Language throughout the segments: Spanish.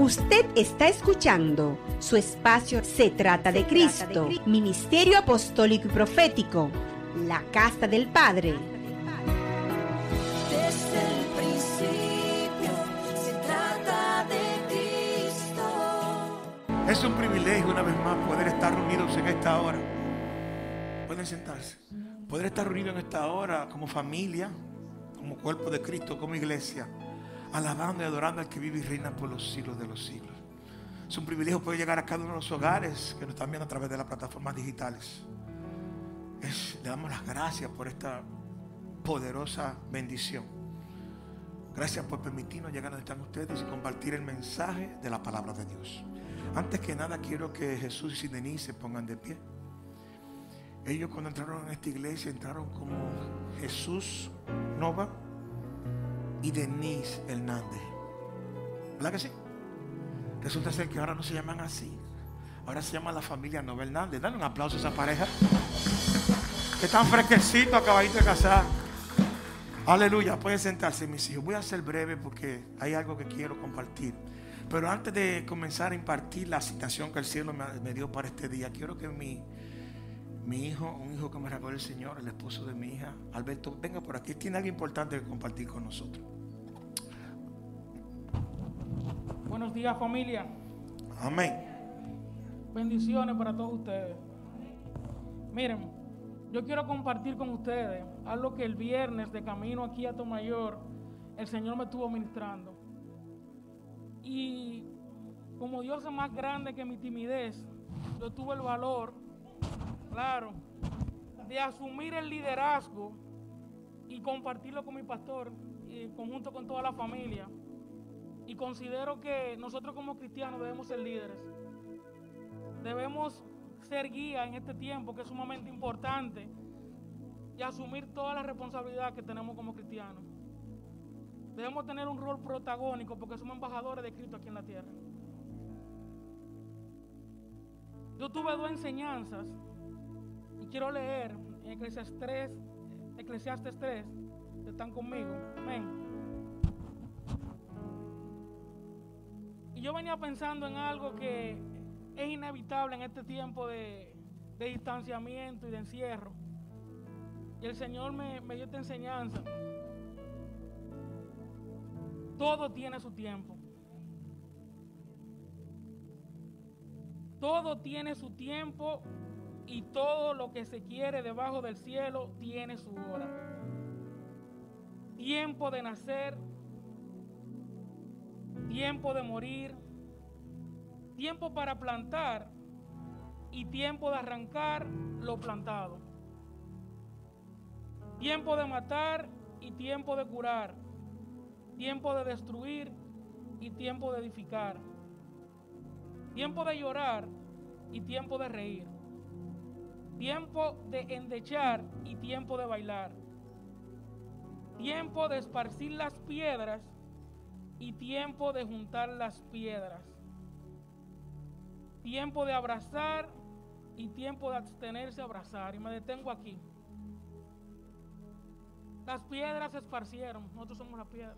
Usted está escuchando su espacio Se trata de Cristo, Ministerio Apostólico y Profético, la Casa del Padre. Desde el principio se trata de Cristo. Es un privilegio una vez más poder estar reunidos en esta hora. Pueden sentarse. Poder estar reunidos en esta hora como familia, como cuerpo de Cristo, como iglesia, alabando y adorando al que vive y reina por los siglos de los siglos. Es un privilegio poder llegar a cada uno de los hogares que nos están viendo a través de las plataformas digitales. Es- le damos las gracias por esta poderosa bendición. Gracias por permitirnos llegar donde están ustedes y compartir el mensaje de la palabra de Dios. Antes que nada quiero que Jesús y Denise se pongan de pie. Ellos cuando entraron en esta iglesia entraron como Jesús Nova y Denise Hernández. ¿Verdad que sí? Resulta ser que ahora no se llaman así. Ahora se llama la familia Nova Hernández. Dale un aplauso a esa pareja. Que están fresquecitos, acabaditos de casar. Aleluya, pueden sentarse mis hijos. Voy a ser breve porque hay algo que quiero compartir. Pero antes de comenzar a impartir la citación que el cielo me dio para este día, quiero que mi, mi hijo, un hijo que me regaló el Señor, el esposo de mi hija, Alberto, venga por aquí. Tiene algo importante que compartir con nosotros. Buenos días familia, Amén. bendiciones para todos ustedes. Miren, yo quiero compartir con ustedes algo que el viernes de camino aquí a Tomayor el Señor me estuvo ministrando. Y como Dios es más grande que mi timidez, yo tuve el valor, claro, de asumir el liderazgo y compartirlo con mi pastor, y conjunto con toda la familia. Y considero que nosotros como cristianos debemos ser líderes. Debemos ser guía en este tiempo que es sumamente importante y asumir toda la responsabilidad que tenemos como cristianos. Debemos tener un rol protagónico porque somos embajadores de Cristo aquí en la tierra. Yo tuve dos enseñanzas y quiero leer en Eclesiastes 3, Eclesiastes 3, están conmigo. Amén. Yo venía pensando en algo que es inevitable en este tiempo de, de distanciamiento y de encierro. Y el Señor me, me dio esta enseñanza. Todo tiene su tiempo. Todo tiene su tiempo y todo lo que se quiere debajo del cielo tiene su hora. Tiempo de nacer, tiempo de morir, tiempo para plantar y tiempo de arrancar lo plantado. Tiempo de matar y tiempo de curar. Tiempo de destruir y tiempo de edificar. Tiempo de llorar y tiempo de reír. Tiempo de endechar y tiempo de bailar. Tiempo de esparcir las piedras y tiempo de juntar las piedras. Tiempo de abrazar y tiempo de abstenerse a abrazar. Y me detengo aquí. Las piedras se esparcieron, nosotros somos la piedra.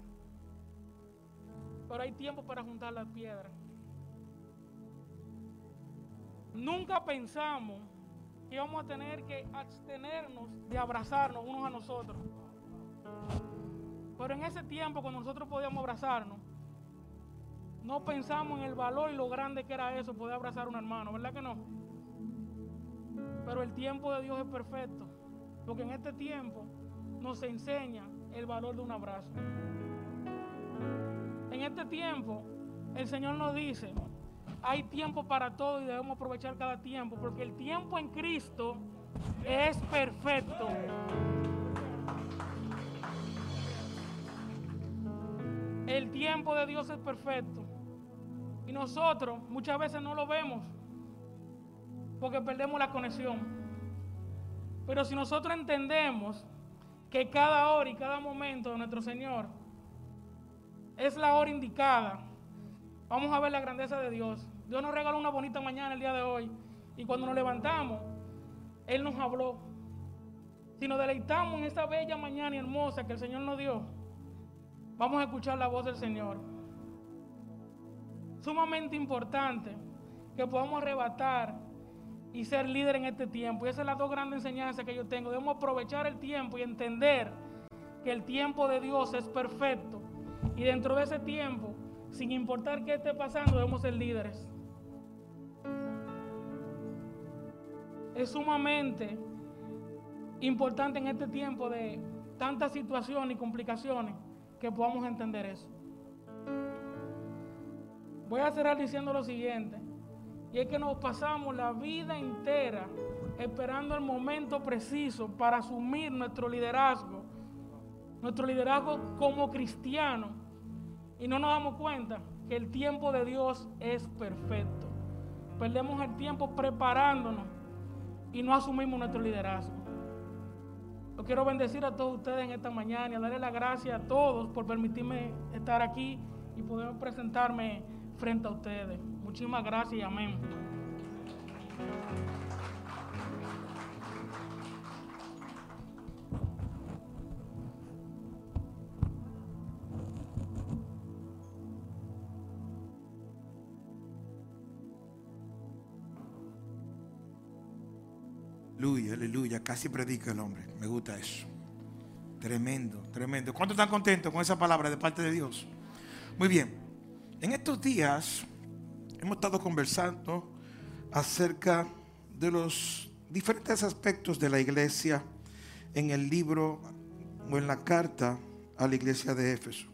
Pero hay tiempo para juntar las piedras. Nunca pensamos que íbamos a tener que abstenernos de abrazarnos unos a nosotros. Pero en ese tiempo, cuando nosotros podíamos abrazarnos, no pensamos en el valor y lo grande que era eso, poder abrazar a un hermano, ¿verdad que no? Pero el tiempo de Dios es perfecto, porque en este tiempo nos enseña el valor de un abrazo. En este tiempo, el Señor nos dice, hay tiempo para todo y debemos aprovechar cada tiempo, porque el tiempo en Cristo es perfecto. El tiempo de Dios es perfecto. Y nosotros muchas veces no lo vemos porque perdemos la conexión. Pero si nosotros entendemos que cada hora y cada momento de nuestro Señor es la hora indicada, vamos a ver la grandeza de Dios. Dios nos regaló una bonita mañana el día de hoy y cuando nos levantamos, Él nos habló. Si nos deleitamos en esta bella mañana y hermosa que el Señor nos dio, vamos a escuchar la voz del Señor. sumamente importante que podamos arrebatar y ser líder en este tiempo. Y esas son las dos grandes enseñanzas que yo tengo. Debemos aprovechar el tiempo y entender que el tiempo de Dios es perfecto. Y dentro de ese tiempo, sin importar qué esté pasando, debemos ser líderes. Es sumamente importante en este tiempo de tantas situaciones y complicaciones que podamos entender eso. Voy a cerrar diciendo lo siguiente. Y es que nos pasamos la vida entera esperando el momento preciso para asumir nuestro liderazgo, nuestro liderazgo como cristiano. Y no nos damos cuenta que el tiempo de Dios es perfecto. Perdemos el tiempo preparándonos y no asumimos nuestro liderazgo. Yo quiero bendecir a todos ustedes en esta mañana y darle las gracias a todos por permitirme estar aquí y poder presentarme frente a ustedes. Muchísimas gracias y amén. Aleluya. Casi predica el hombre. Me gusta eso. Tremendo, tremendo. ¿Cuántos están contentos con esa palabra de parte de Dios? Muy bien. En estos días hemos estado conversando acerca de los diferentes aspectos de la iglesia en el libro o en la carta a la iglesia de Éfeso.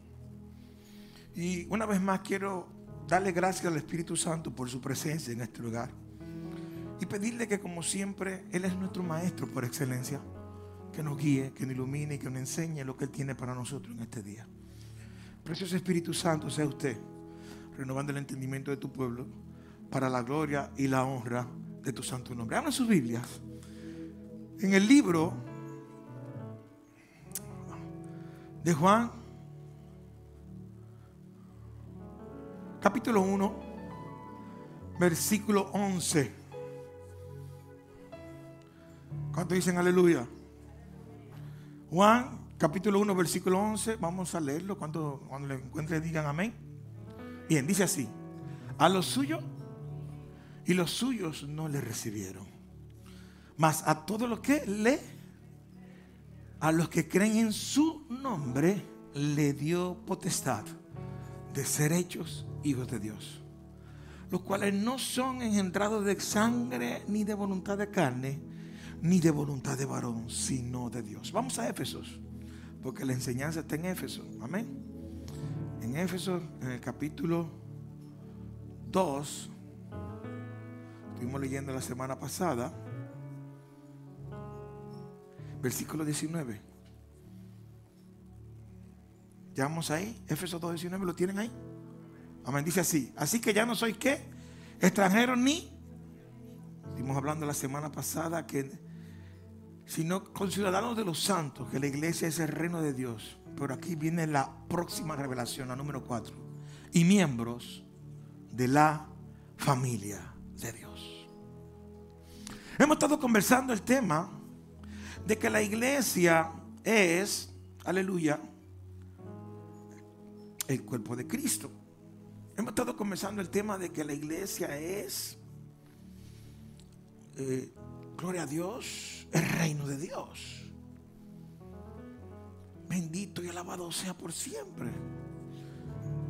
Y una vez más quiero darle gracias al Espíritu Santo por su presencia en este lugar. Y pedirle que como siempre, Él es nuestro maestro por excelencia. Que nos guíe, que nos ilumine y que nos enseñe lo que Él tiene para nosotros en este día. Precioso Espíritu Santo, sea usted renovando el entendimiento de tu pueblo para la gloria y la honra de tu santo nombre. Abran sus Biblias. En el libro de Juan, capítulo 1, versículo 11. ¿Cuántos dicen aleluya? Juan, capítulo 1, versículo 11. Vamos a leerlo. Cuando, cuando lo encuentren, digan amén. Bien, dice así. A los suyos y los suyos no le recibieron. Mas a todos los que le, a los que creen en su nombre, le dio potestad de ser hechos hijos de Dios. Los cuales no son engendrados de sangre, ni de voluntad de carne, ni de voluntad de varón, sino de Dios. Vamos a Éfesos, porque la enseñanza está en Éfeso. Amén. En Éfeso, en el capítulo 2, estuvimos leyendo la semana pasada, versículo 19. Ya vamos ahí, Éfeso 2, 19, ¿lo tienen ahí? Amén, dice así. Así que ya no soy qué, extranjero ni, estuvimos hablando la semana pasada que, sino conciudadanos de los santos, que la iglesia es el reino de Dios. Pero aquí viene la próxima revelación, la número 4. Y miembros de la familia de Dios. Hemos estado conversando el tema de que la iglesia es, aleluya, el cuerpo de Cristo. Hemos estado conversando el tema de que la iglesia es, eh, gloria a Dios, el reino de Dios. Bendito y alabado sea por siempre.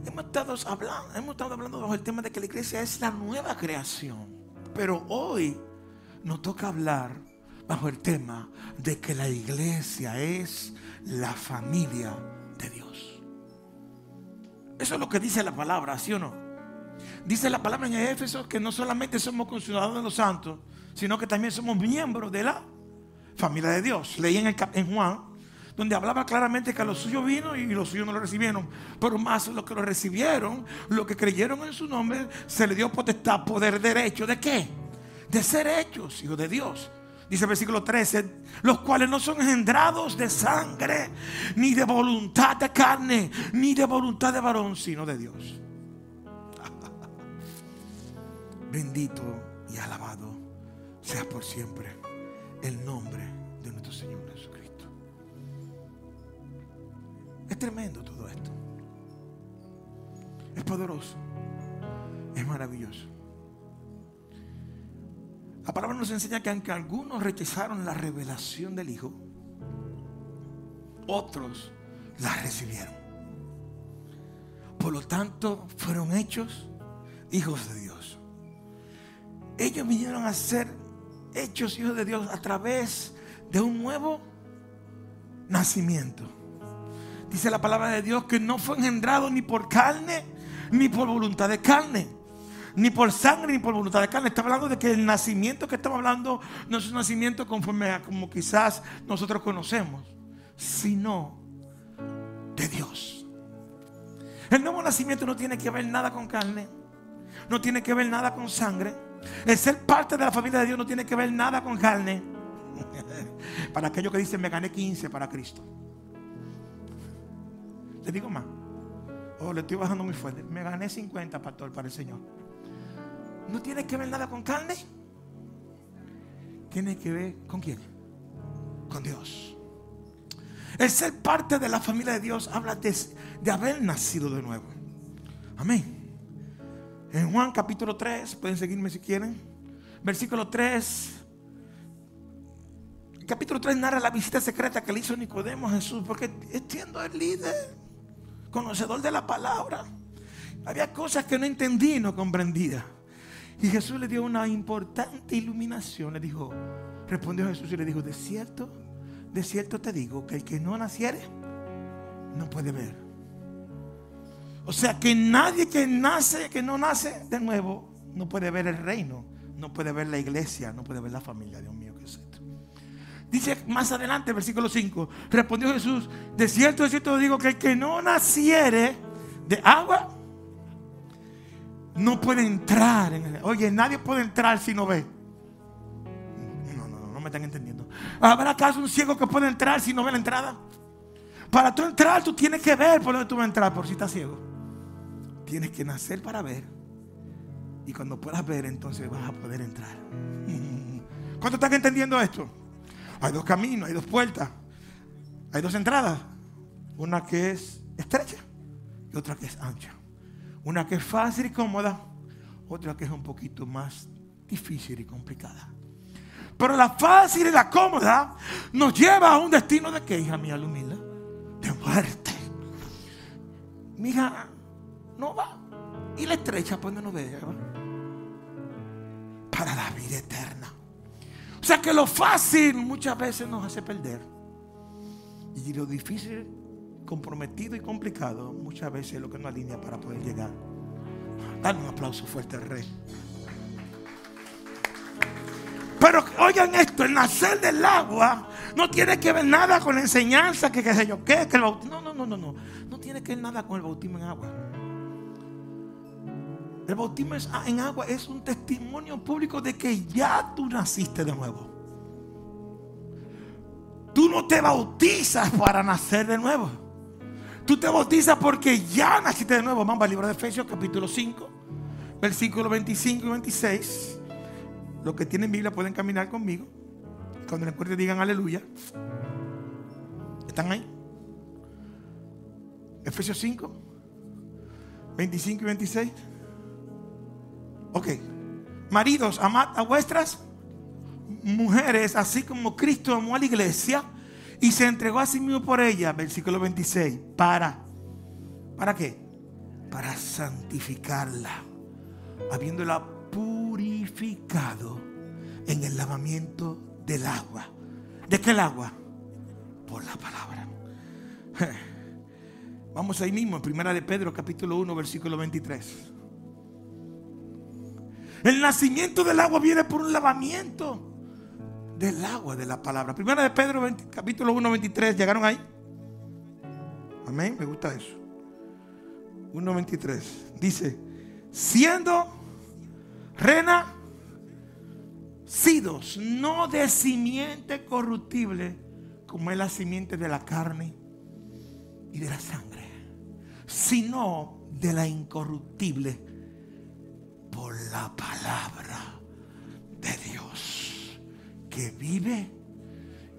Hemos estado hablando, hemos estado hablando bajo el tema de que la iglesia es la nueva creación. Pero hoy nos toca hablar bajo el tema de que la iglesia es la familia de Dios. Eso es lo que dice la palabra, ¿sí o no? Dice la palabra en Éfeso que no solamente somos conciudadanos de los santos, sino que también somos miembros de la familia de Dios. Leí en, Juan, donde hablaba claramente que a los suyos vino y los suyos no lo recibieron. Pero más los que lo recibieron, los que creyeron en su nombre, se le dio potestad, poder, derecho. ¿De qué? De ser hechos, hijos de Dios. Dice el versículo 13, los cuales no son engendrados de sangre, ni de voluntad de carne, ni de voluntad de varón, sino de Dios. Bendito y alabado sea por siempre el nombre de nuestro Señor Jesucristo. Es tremendo todo esto. Es poderoso. es maravilloso. La palabra nos enseña que aunque algunos rechazaron la revelación del Hijo, otros la recibieron. Por lo tanto, fueron hechos hijos de Dios. Ellos vinieron a ser hechos hijos de Dios a través de un nuevo nacimiento. Dice la palabra de Dios que no fue engendrado ni por carne, ni por voluntad de carne, ni por sangre, ni por voluntad de carne. Está hablando de que el nacimiento que estamos hablando no es un nacimiento conforme a como quizás nosotros conocemos, sino de Dios. El nuevo nacimiento no tiene que ver nada con carne, no tiene que ver nada con sangre. El ser parte de la familia de Dios no tiene que ver nada con carne. Para aquellos que dicen, me gané 15 para Cristo. Le digo más. Oh, le estoy bajando muy fuerte. Me gané 50, pastor, para el Señor. No tiene que ver nada con carne. Tiene que ver con quién? Con Dios. El ser parte de la familia de Dios habla de, de haber nacido de nuevo. Amén. En Juan capítulo 3, pueden seguirme si quieren. Versículo 3. El capítulo 3 narra la visita secreta que le hizo Nicodemo a Jesús, porque siendo el líder, conocedor de la palabra, había cosas que no entendía y no comprendía. Y Jesús le dio una importante iluminación. Le dijo, respondió Jesús y le dijo, de cierto, de cierto te digo que el que no naciere, no puede ver. O sea que nadie que nace, que no nace de nuevo, no puede ver el reino, no puede ver la iglesia, no puede ver la familia. Dios mío, ¿qué es esto? Dice más adelante, versículo 5, respondió Jesús, de cierto, de cierto digo que el que no naciere de agua, no puede entrar. En el, oye, nadie puede entrar si no ve. No, no, no, no me están entendiendo. ¿Habrá acaso un ciego que puede entrar si no ve la entrada? Para tú entrar, tú tienes que ver por donde tú vas a entrar, por si estás ciego. Tienes que nacer para ver. Y cuando puedas ver, entonces vas a poder entrar. ¿Cuántos están entendiendo esto? Hay dos caminos, hay dos puertas, hay dos entradas. Una que es estrecha y otra que es ancha. Una que es fácil y cómoda, otra que es un poquito más difícil y complicada. Pero la fácil y la cómoda nos lleva a un destino de qué, hija mía, Lumila? De muerte. Mi hija no va. Y la estrecha, pues no ve. Para la vida eterna. O sea que lo fácil muchas veces nos hace perder. Y lo difícil, comprometido y complicado, muchas veces es lo que nos alinea para poder llegar. Dale un aplauso fuerte al rey. Pero oigan esto, el nacer del agua no tiene que ver nada con la enseñanza, que qué yo, qué, que el bautismo. No, no, no, no, no. No tiene que ver nada con el bautismo en agua. El bautismo es- en agua es un testimonio público de que ya tú naciste de nuevo. Tú no te bautizas para nacer de nuevo. Tú te bautizas porque ya naciste de nuevo. Vamos al libro de Efesios capítulo 5, versículos 25 y 26. Los que tienen Biblia pueden caminar conmigo. Cuando le encuentren digan aleluya. ¿Están ahí? Efesios 5, 25 y 26. Ok. Maridos, amad a vuestras mujeres, así como Cristo amó a la iglesia y se entregó a sí mismo por ella. Versículo 26. Para. ¿Para qué? Para santificarla. Habiéndola purificado en el lavamiento del agua. ¿De qué el agua? Por la palabra. Vamos ahí mismo, en Primera de Pedro, capítulo 1, versículo 23. El nacimiento del agua viene por un lavamiento del agua de la palabra. Primera de Pedro, 20, capítulo 1, 23. ¿Llegaron ahí? Amén, me gusta eso. 1, 23. Dice, siendo renacidos, no de simiente corruptible, como es la simiente de la carne y de la sangre, sino de la incorruptible por la palabra de Dios que vive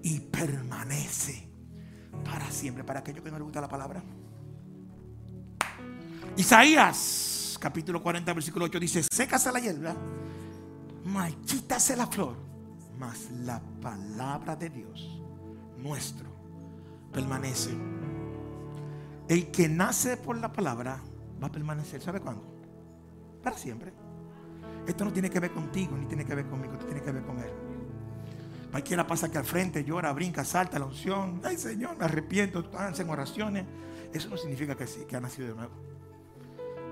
y permanece para siempre. Para aquellos que no les gusta la palabra. Isaías capítulo 40, versículo 8 dice, sécase la hierba, marchítase la flor, mas la palabra de Dios nuestro permanece. El que nace por la palabra va a permanecer. ¿Sabe cuándo? Para siempre. Esto no tiene que ver contigo, ni tiene que ver conmigo, esto tiene que ver con Él. Cualquiera pasa aquí al frente, llora, brinca, salta la unción. Ay Señor, me arrepiento, hacen oraciones. Eso no significa que sí, que ha nacido de nuevo.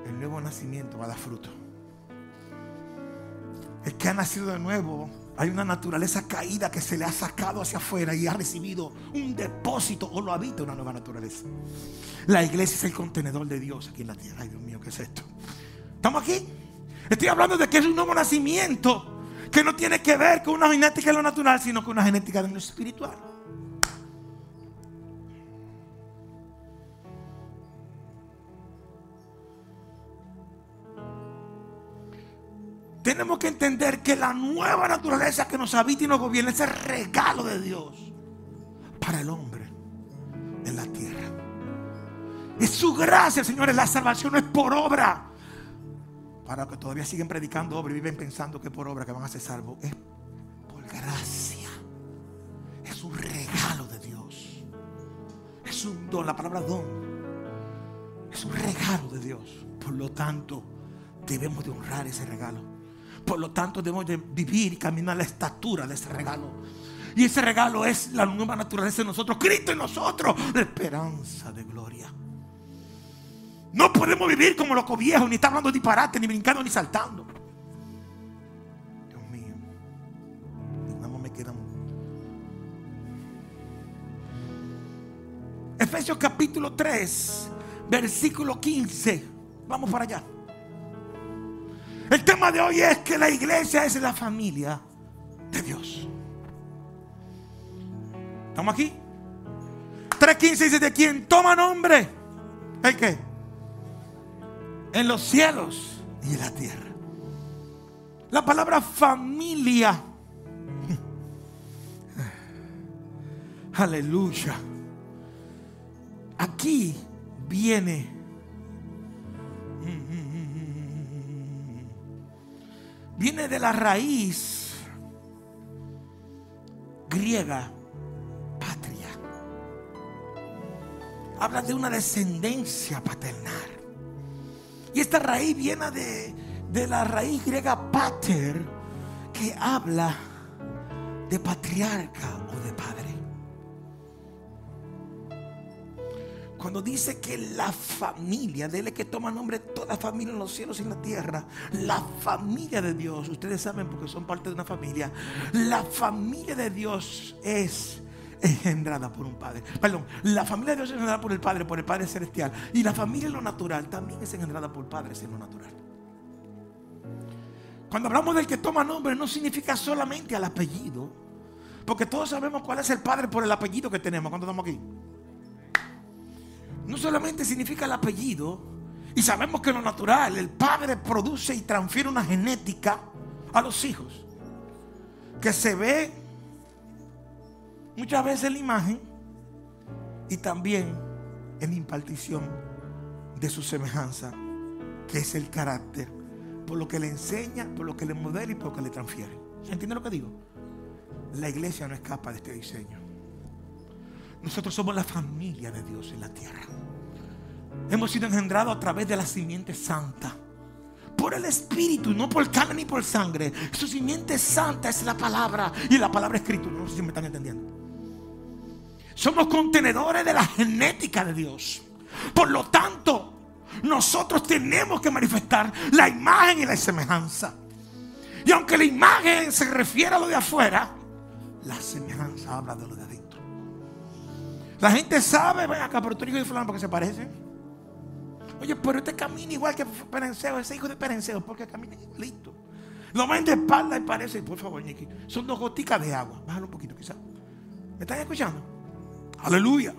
El nuevo nacimiento va a dar fruto. El que ha nacido de nuevo, hay una naturaleza caída que se le ha sacado hacia afuera y ha recibido un depósito o lo habita una nueva naturaleza. La iglesia es el contenedor de Dios aquí en la tierra. Ay Dios mío, ¿qué es esto? ¿Estamos aquí? Estoy hablando de que es un nuevo nacimiento que no tiene que ver con una genética de lo natural, sino con una genética de lo espiritual. Tenemos que entender que la nueva naturaleza que nos habita y nos gobierna es el regalo de Dios para el hombre en la tierra. Es su gracia, señores. La salvación no es por obra. Para los que todavía siguen predicando obra y viven pensando que por obra que van a ser salvos. Es por gracia. Es un regalo de Dios. Es un don. La palabra don. Es un regalo de Dios. Por lo tanto, debemos de honrar ese regalo. Por lo tanto, debemos de vivir y caminar la estatura de ese regalo. Y ese regalo es la nueva naturaleza de nosotros, Cristo en nosotros, la esperanza de gloria. No podemos vivir como locos viejos, ni estar hablando disparate, ni brincando, ni saltando. Dios mío, nada más me quedan. Efesios capítulo 3, versículo 15. Vamos para allá. El tema de hoy es que la iglesia es la familia de Dios. ¿Estamos aquí? 3.15 dice de quien toma nombre. ¿El qué? En los cielos y en la tierra. La palabra familia. Aleluya. Aquí viene viene de la raíz griega patria. Habla de una descendencia paternal. Y esta raíz viene de, de la raíz griega pater, que habla de patriarca o de padre. Cuando dice que la familia, dele que toma nombre toda familia en los cielos y en la tierra, la familia de Dios, ustedes saben porque son parte de una familia, la familia de Dios es engendrada por un padre. Perdón, la familia de Dios es engendrada por el Padre, por el Padre Celestial. Y la familia en lo natural también es engendrada por padres en lo natural. Cuando hablamos del que toma nombre, no significa solamente al apellido, porque todos sabemos cuál es el padre por el apellido que tenemos cuando estamos aquí no solamente significa el apellido, y sabemos que lo natural, el padre produce y transfiere una genética a los hijos, que se ve muchas veces en la imagen y también en la impartición de su semejanza, que es el carácter, por lo que le enseña, por lo que le modela y por lo que le transfiere. ¿Se entiende lo que digo? La iglesia no escapa de este diseño. Nosotros somos la familia de Dios en la tierra. Hemos sido engendrados a través de la simiente santa. Por el Espíritu, no por carne ni por sangre. Su simiente santa es la palabra y la palabra escritura. No sé si me están entendiendo. Somos contenedores de la genética de Dios. Por lo tanto, nosotros tenemos que manifestar la imagen y la semejanza. Y aunque la imagen se refiere a lo de afuera, la semejanza habla de lo de adentro. La gente sabe, ven acá, pero tú eres hijo de fulano porque se parece. Oye, pero este camina igual que Perenceo, ese hijo de Perenceo, porque camina igualito. Lo ven de espalda y parece, por favor, Nicky, son dos goticas de agua. Bájalo un poquito, quizás. ¿Me están escuchando? Aleluya.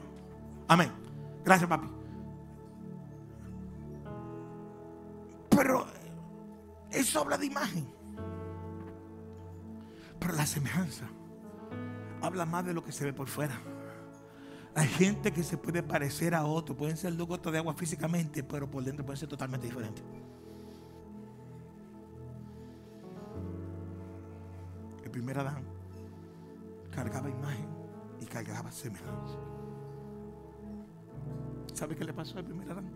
Amén. Gracias, papi. Pero eso habla de imagen. Pero la semejanza habla más de lo que se ve por fuera. Hay gente que se puede parecer a otro, pueden ser dos gotas de agua físicamente, pero por dentro pueden ser totalmente diferentes. El primer Adán cargaba imagen cargaba semejanza. ¿Sabe qué le pasó al primer Adán?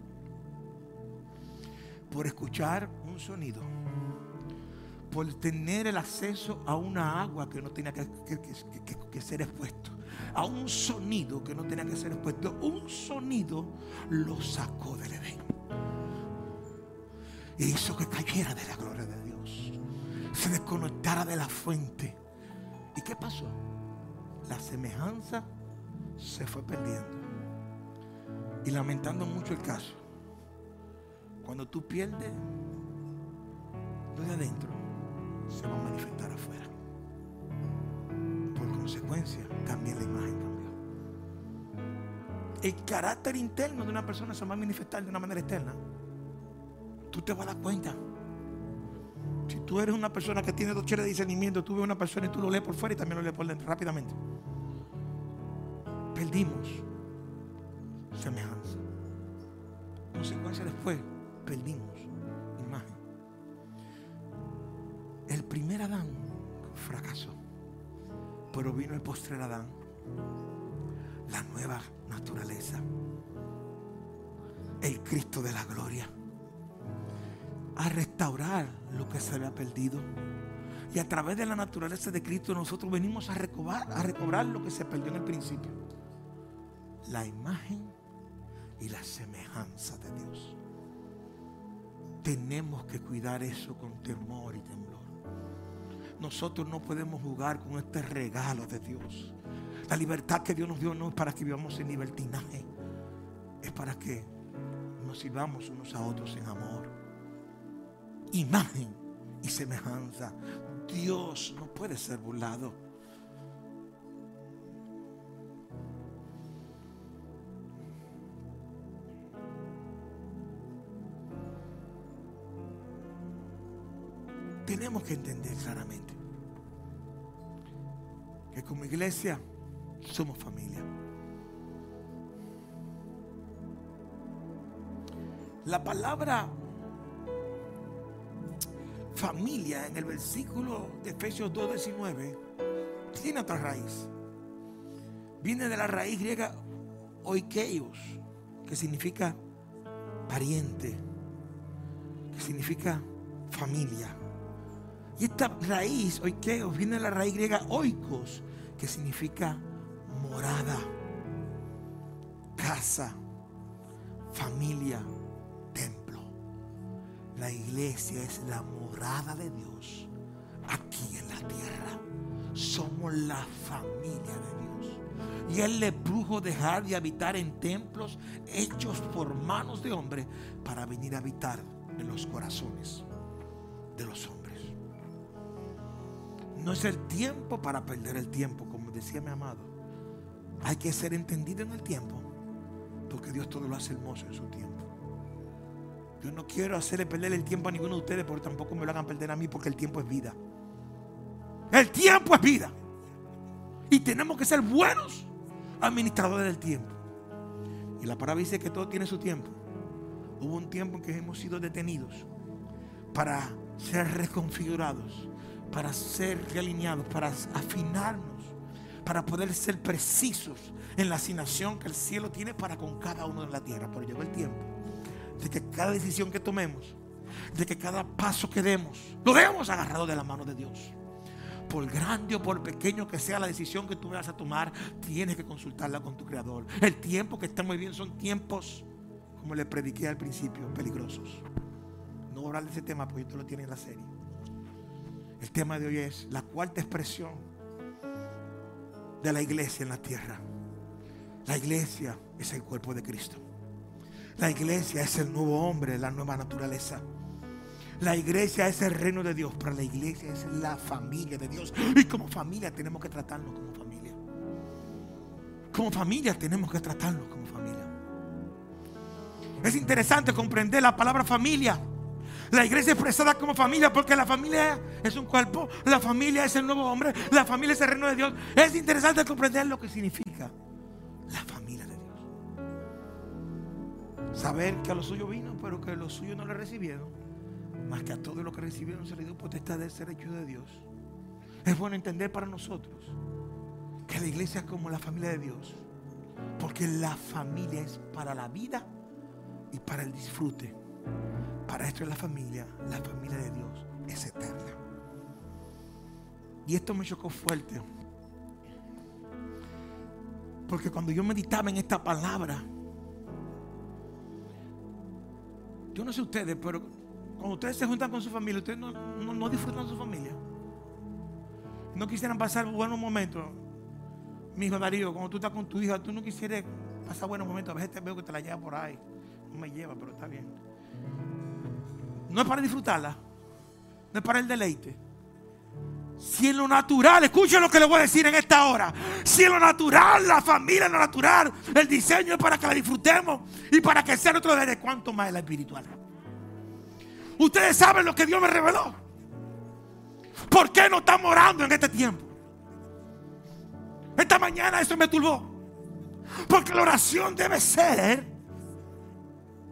Por escuchar un sonido, por tener el acceso a una agua que no tenía que, ser expuesto, a un sonido que no tenía que ser expuesto, un sonido lo sacó del Edén y hizo que cayera de la gloria de Dios, se desconectara de la fuente. ¿Y qué pasó? La semejanza se fue perdiendo. Y lamentando mucho el caso, cuando tú pierdes lo de adentro, se va a manifestar afuera. Por consecuencia, también la imagen cambió. El carácter interno de una persona se va a manifestar de una manera externa tú te vas a dar cuenta. Si tú eres una persona que tiene dos cheles de discernimiento, tú ves una persona y tú lo lees por fuera y también lo lees por dentro rápidamente. Perdimos semejanza. Consecuencia después, perdimos imagen. El primer Adán fracasó, pero vino el postrer Adán, la nueva naturaleza, el Cristo de la gloria a restaurar lo que se había perdido. Y a través de la naturaleza de Cristo nosotros venimos a recobrar, a recobrar lo que se perdió en el principio. La imagen y la semejanza de Dios. Tenemos que cuidar eso con temor y temblor. Nosotros no podemos jugar con este regalo de Dios. La libertad que Dios nos dio no es para que vivamos en libertinaje. Es para que nos sirvamos unos a otros en amor imagen y semejanza. Dios no puede ser burlado. Tenemos que entender claramente que como iglesia somos familia. La palabra familia en el versículo de Efesios 2.19 tiene otra raíz. Viene de la raíz griega oikeos, que significa pariente, que significa familia. Y esta raíz, oikeos, viene de la raíz griega oikos, que significa morada, casa, familia, templo. La iglesia es la morada de Dios aquí en la tierra. Somos la familia de Dios. Y Él le plujo dejar de habitar en templos hechos por manos de hombre para venir a habitar en los corazones de los hombres. No es el tiempo para perder el tiempo, como decía mi amado. Hay que ser entendido en el tiempo, porque Dios todo lo hace hermoso en su tiempo. Yo no quiero hacerle perder el tiempo a ninguno de ustedes, pero tampoco me lo hagan perder a mí, porque el tiempo es vida. El tiempo es vida. Y tenemos que ser buenos administradores del tiempo. Y la palabra dice que todo tiene su tiempo. Hubo un tiempo en que hemos sido detenidos para ser reconfigurados, para ser realineados, para afinarnos, para poder ser precisos en la asignación que el cielo tiene para con cada uno de la tierra. Pero llegó el tiempo de que cada decisión que tomemos, de que cada paso que demos, lo demos agarrado de la mano de Dios. Por grande o por pequeño que sea la decisión que tú vayas a tomar, tienes que consultarla con tu creador. El tiempo que estamos viviendo son tiempos, como le prediqué al principio, peligrosos. No voy a hablar de ese tema porque esto lo tiene en la serie. El tema de hoy es la cuarta expresión de la iglesia en la tierra. La iglesia es el cuerpo de Cristo. La iglesia es el nuevo hombre, la nueva naturaleza. La iglesia es el reino de Dios, pero la iglesia es la familia de Dios. Y como familia tenemos que tratarnos como familia. Como familia tenemos que tratarnos como familia. Es interesante comprender la palabra familia. La iglesia expresada como familia, porque la familia es un cuerpo, la familia es el nuevo hombre, la familia es el reino de Dios. Es interesante comprender lo que significa la familia. Saber que a los suyos vino, pero que los suyos no le recibieron. Más que a todos los que recibieron se les dio potestad de ser hechos de Dios. Es bueno entender para nosotros que la iglesia es como la familia de Dios. Porque la familia es para la vida y para el disfrute. Para esto es la familia, la familia de Dios es eterna. Y esto me chocó fuerte. Porque cuando yo meditaba en esta palabra, yo no sé ustedes, pero cuando ustedes se juntan con su familia, ustedes no, no- disfrutan su familia. No quisieran pasar buenos momentos. Mi hijo Darío, cuando tú estás con tu hija, tú no quisieras pasar buenos momentos. A veces te veo que te la lleva por ahí. No me lleva, pero está bien. No es para disfrutarla. No es para el deleite. Si en lo natural, escuchen lo que le voy a decir en esta hora. Si en lo natural, la familia, en lo natural, el diseño es para que la disfrutemos y para que sea nuestro derecho, ¿cuánto más es la espiritual? Ustedes saben lo que Dios me reveló. ¿Por qué no estamos orando en este tiempo? Esta mañana eso me turbó. Porque la oración debe ser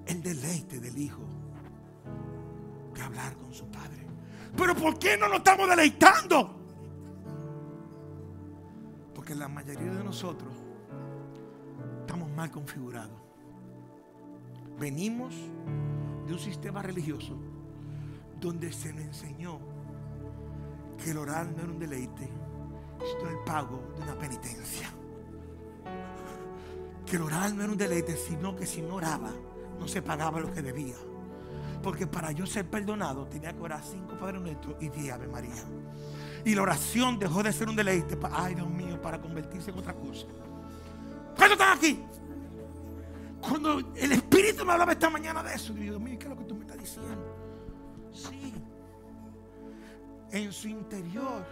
el deleite del Hijo de hablar con su Padre. Pero ¿por qué no nos estamos deleitando? Porque la mayoría de nosotros estamos mal configurados. Venimos de un sistema religioso donde se nos enseñó que el orar no era un deleite, sino el pago de una penitencia. Que el orar no era un deleite, sino que si no oraba, no se pagaba lo que debía. Porque para yo ser perdonado tenía que orar cinco Padres Nuestros y diez Ave María. Y la oración dejó de ser un deleite, pa- ay Dios mío, para convertirse en otra cosa. ¿Cuántos están aquí? Cuando el Espíritu me hablaba esta mañana de eso, Dios mío, ¿qué es lo que tú me estás diciendo? Sí. En su interior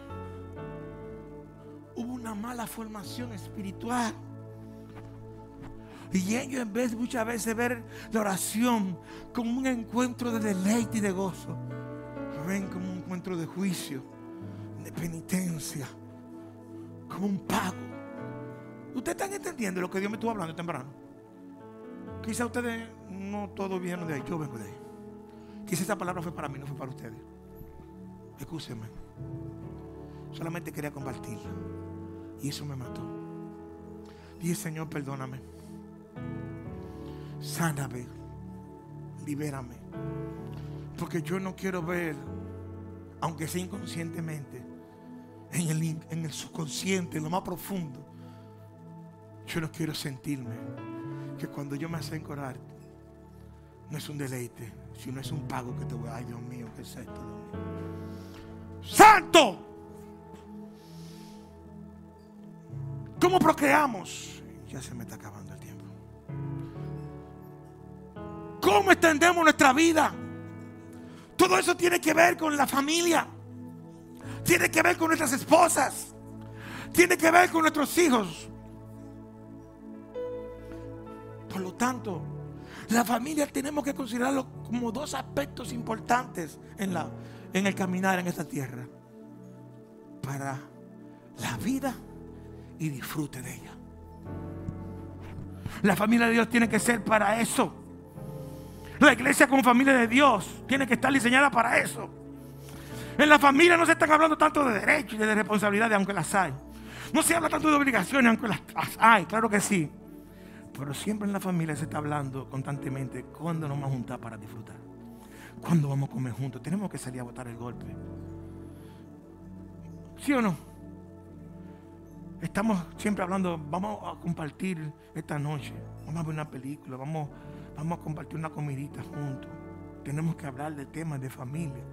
hubo una mala formación espiritual. Y ellos en vez muchas veces ver la oración como un encuentro de deleite y de gozo, ven como un encuentro de juicio, de penitencia, como un pago. ¿Ustedes están entendiendo lo que Dios me estuvo hablando temprano? Quizá ustedes no todos vienen de ahí, yo vengo de ahí. Quizá esa palabra fue para mí, no fue para ustedes. Escúchenme. Solamente quería compartirla. Y eso me mató. Dije, Señor, perdóname. Sáname. Libérame. Porque yo no quiero ver, aunque sea inconscientemente, en el, en el subconsciente, en lo más profundo, yo no quiero sentirme que cuando yo me acerco a no es un deleite, sino es un pago que te voy a Ay, Dios mío, ¿qué es esto? Dios mío? ¡Santo! ¿Cómo procreamos? Ya se me está acabando ¿Cómo extendemos nuestra vida? Todo eso tiene que ver con la familia. Tiene que ver con nuestras esposas. Tiene que ver con nuestros hijos. Por lo tanto, la familia tenemos que considerarlo como dos aspectos importantes en, la, en el caminar en esta tierra. Para la vida y disfrute de ella. La familia de Dios tiene que ser para eso. La iglesia como familia de Dios tiene que estar diseñada para eso. En la familia no se están hablando tanto de derechos y de responsabilidades, aunque las hay. No se habla tanto de obligaciones, aunque las, hay, claro que sí. Pero siempre en la familia se está hablando constantemente cuándo nos vamos a juntar para disfrutar. ¿Cuándo vamos a comer juntos? Tenemos que salir a botar el golpe. ¿Sí o no? Estamos siempre hablando, vamos a compartir esta noche, vamos a ver una película, vamos, vamos a compartir una comidita juntos. Tenemos que hablar de temas de familia.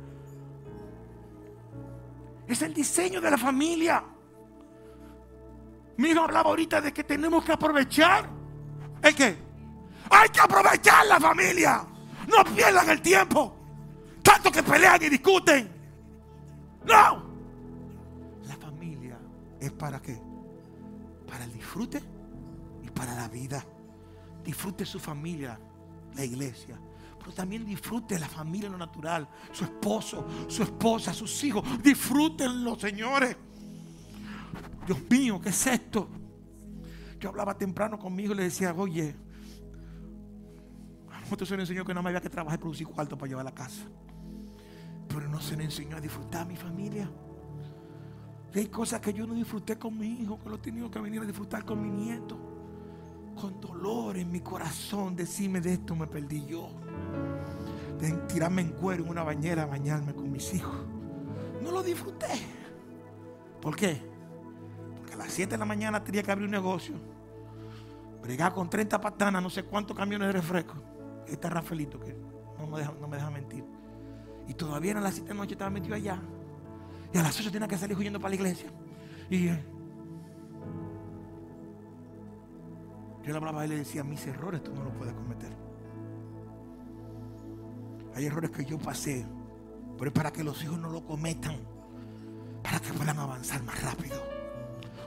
Es el diseño de la familia. Mi hijo hablaba ahorita de que tenemos que aprovechar. ¿El qué? Hay que aprovechar la familia. No pierdan el tiempo. Tanto que pelean y discuten. No. La familia es para qué? Para el disfrute y para la vida. Disfrute su familia, la iglesia. Pero también disfrute la familia en lo natural. Su esposo, su esposa, sus hijos. Disfrútenlo, señores. Dios mío, ¿qué es esto? Yo hablaba temprano conmigo y le decía, oye, a nosotros se nos enseñó que no me había que trabajar y producir cuarto para llevar a la casa. Pero no se nos enseñó a disfrutar a mi familia. Hay cosas que yo no disfruté con mi hijo, que lo he tenido que venir a disfrutar con mi nieto. Con dolor en mi corazón, decirme de esto me perdí yo. De tirarme en cuero en una bañera a bañarme con mis hijos. No lo disfruté. ¿Por qué? Porque a las 7 de la mañana tenía que abrir un negocio. Bregar con 30 patanas, no sé cuántos camiones de refresco. Este Rafaelito que no me deja, no me deja mentir. Y todavía a las 7 de la noche estaba metido allá. Y a las 8 tenía que salir huyendo para la iglesia. Y yo le hablaba a él y le decía, mis errores tú no los puedes cometer. Hay errores que yo pasé, pero es para que los hijos no lo cometan, para que puedan avanzar más rápido.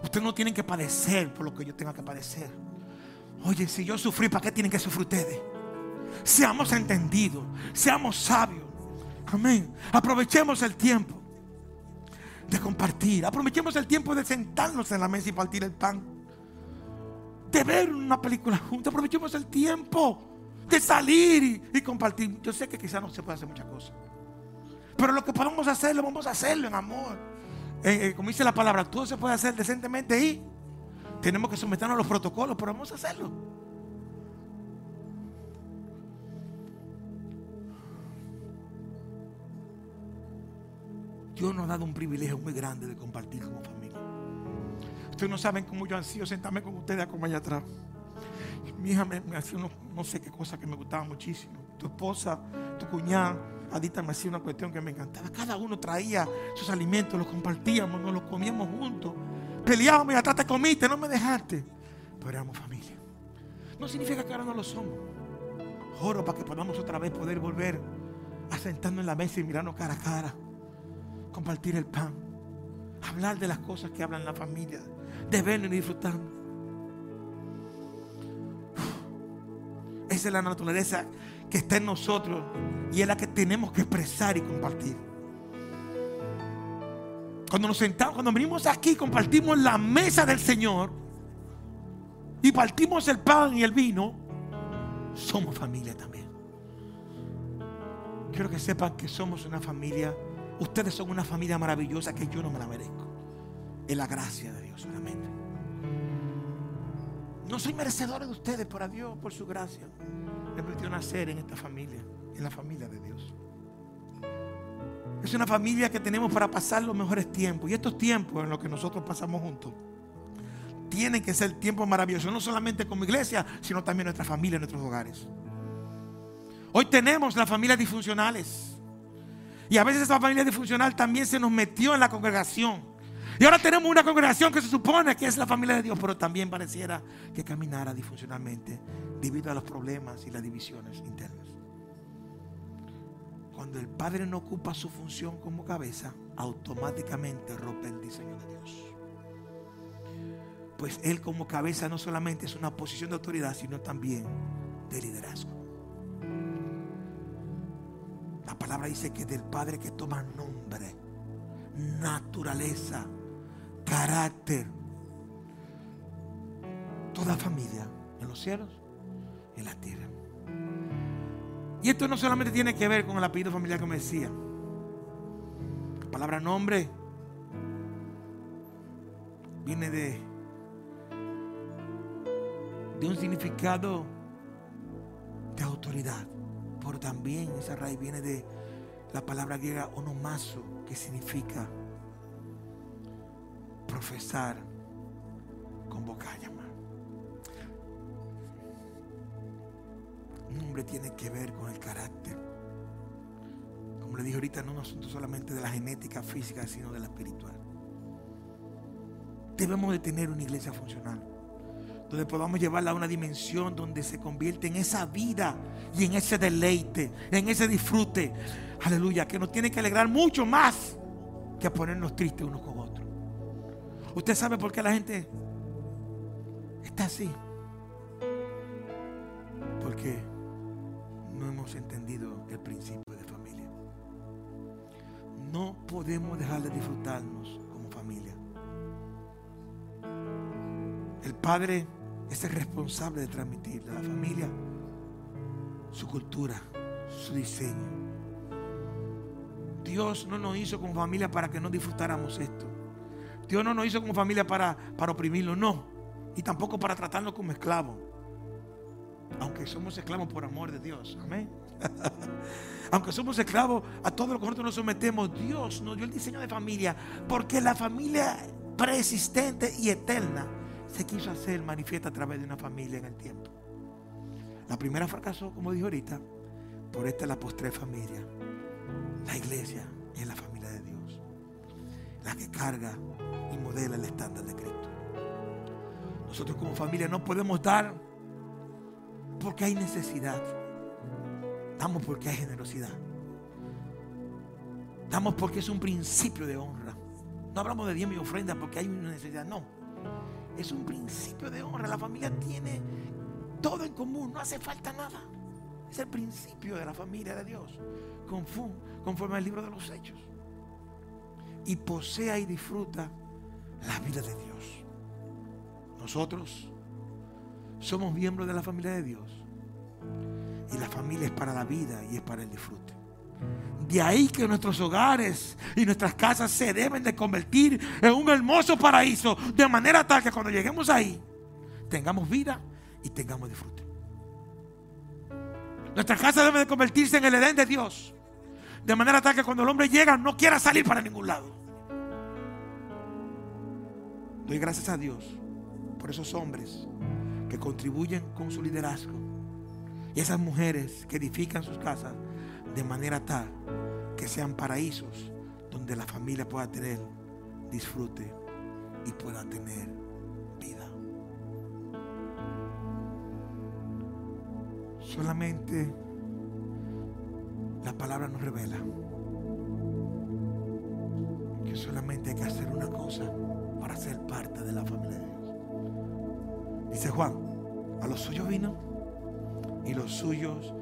Ustedes no tienen que padecer por lo que yo tenga que padecer. Oye, si yo sufrí, ¿para qué tienen que sufrir ustedes? Seamos entendidos, seamos sabios. Amén. Aprovechemos el tiempo de compartir. Aprovechemos el tiempo de sentarnos en la mesa y partir el pan. De ver una película juntos. Aprovechemos el tiempo de salir y, compartir. Yo sé que quizás no se puede hacer muchas cosas. Pero lo que podamos hacerlo, vamos a hacerlo en amor. Eh, eh, como dice la palabra, todo se puede hacer decentemente y tenemos que someternos a los protocolos, pero vamos a hacerlo. Dios nos ha dado un privilegio muy grande de compartir como familia. Ustedes no saben cómo yo ansío sentarme con ustedes como allá atrás. Mi hija me, hacía unos- no sé qué cosa que me gustaba muchísimo. Tu esposa, tu cuñada, Adita me hacía una cuestión que me encantaba. Cada uno traía sus alimentos, los compartíamos, nos los comíamos juntos. Peleábamos y atrás te comiste, no me dejaste. Pero éramos familia. No significa que ahora no lo somos. Oro para que podamos otra vez poder volver a sentarnos en la mesa y mirarnos cara a cara compartir el pan, hablar de las cosas que hablan la familia, de verlo y disfrutarlo. Esa es la naturaleza que está en nosotros y es la que tenemos que expresar y compartir. Cuando nos sentamos, cuando venimos aquí, compartimos la mesa del Señor y partimos el pan y el vino, somos familia también. Quiero que sepan que somos una familia. Ustedes son una familia maravillosa que yo no me la merezco. Es la gracia de No soy merecedor de ustedes, pero a Dios, por su gracia, me permitió nacer en esta familia, en la familia de Dios. Es una familia que tenemos para pasar los mejores tiempos. Y estos tiempos en los que nosotros pasamos juntos tienen que ser tiempos maravillosos, no solamente como iglesia, sino también nuestra familia, nuestros hogares. Hoy tenemos las familias disfuncionales. Y a veces esa familia disfuncional también se nos metió en la congregación. Y ahora tenemos una congregación que se supone que es la familia de Dios, pero también pareciera que caminara disfuncionalmente debido a los problemas y las divisiones internas. Cuando el padre no ocupa su función como cabeza, automáticamente rompe el diseño de Dios. Pues él como cabeza no solamente es una posición de autoridad, sino también de liderazgo. La palabra dice que del Padre que toma nombre, naturaleza, carácter, toda familia en los cielos en la tierra. Y esto no solamente tiene que ver con el apellido familiar que me decía. La palabra nombre viene de, de un significado de autoridad. Pero también esa raíz viene de la palabra griega onomazo, que significa profesar, convocar, llamar. Nombre tiene que ver con el carácter. Como le dije ahorita, no es un asunto solamente de la genética física, sino de la espiritual. Debemos de tener una iglesia funcional donde podamos llevarla a una dimensión donde se convierte en esa vida y en ese deleite, en ese disfrute. Aleluya, que nos tiene que alegrar mucho más que ponernos tristes unos con otros. Usted sabe por qué la gente está así. Porque no hemos entendido el principio de familia. No podemos dejar de disfrutarnos como familia. El padre es el responsable de transmitirle a la familia su cultura, su diseño. Dios no nos hizo como familia para que no disfrutáramos esto. Dios no nos hizo como familia para, para oprimirlo, no. Y tampoco para tratarnos como esclavos. Aunque somos esclavos por amor de Dios. Amén. Aunque somos esclavos a todo lo que nosotros nos sometemos, Dios nos dio el diseño de familia. Porque la familia preexistente y eterna se quiso hacer manifiesta a través de una familia en el tiempo. La primera fracasó, como dijo ahorita, por esta es la postre familia. La iglesia es la familia. Que carga y modela el estándar de Cristo. Nosotros como familia no podemos dar porque hay necesidad. Damos porque hay generosidad. Damos porque es un principio de honra. No hablamos de diezmo y ofrenda porque hay una necesidad. No. Es un principio de honra. La familia tiene todo en común. No hace falta nada. Es el principio de la familia de Dios. Conforme al libro de los hechos. Y posea y disfruta la vida de Dios. Nosotros somos miembros de la familia de Dios. Y la familia es para la vida y es para el disfrute. De ahí que nuestros hogares y nuestras casas se deben de convertir en un hermoso paraíso. De manera tal que cuando lleguemos ahí, tengamos vida y tengamos disfrute. Nuestra casa debe de convertirse en el Edén de Dios. De manera tal que cuando el hombre llega no quiera salir para ningún lado. Doy gracias a Dios por esos hombres que contribuyen con su liderazgo. Y esas mujeres que edifican sus casas de manera tal que sean paraísos donde la familia pueda tener disfrute y pueda tener vida. Solamente la palabra nos revela que solamente hay que hacer una cosa para ser parte de la familia de Dios. Dice Juan, a los suyos vino y los suyos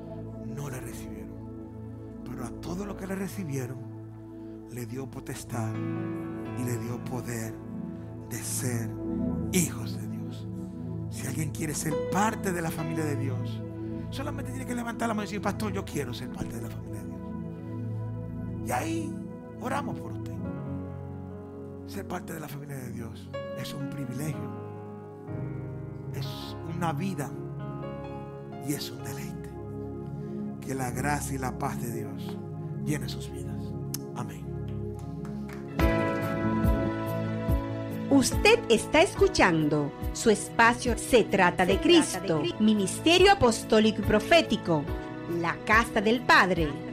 no le recibieron. Pero a todo lo que le recibieron, le dio potestad y le dio poder de ser hijos de Dios. Si alguien quiere ser parte de la familia de Dios, solamente tiene que levantar la mano y decir, pastor, yo quiero ser parte de la familia de Dios. Y ahí oramos por usted. Ser parte de la familia de Dios es un privilegio, es una vida y es un deleite. Que la gracia y la paz de Dios llene sus vidas. Amén. Usted está escuchando su espacio Se trata de Cristo, Ministerio Apostólico y Profético, la Casa del Padre.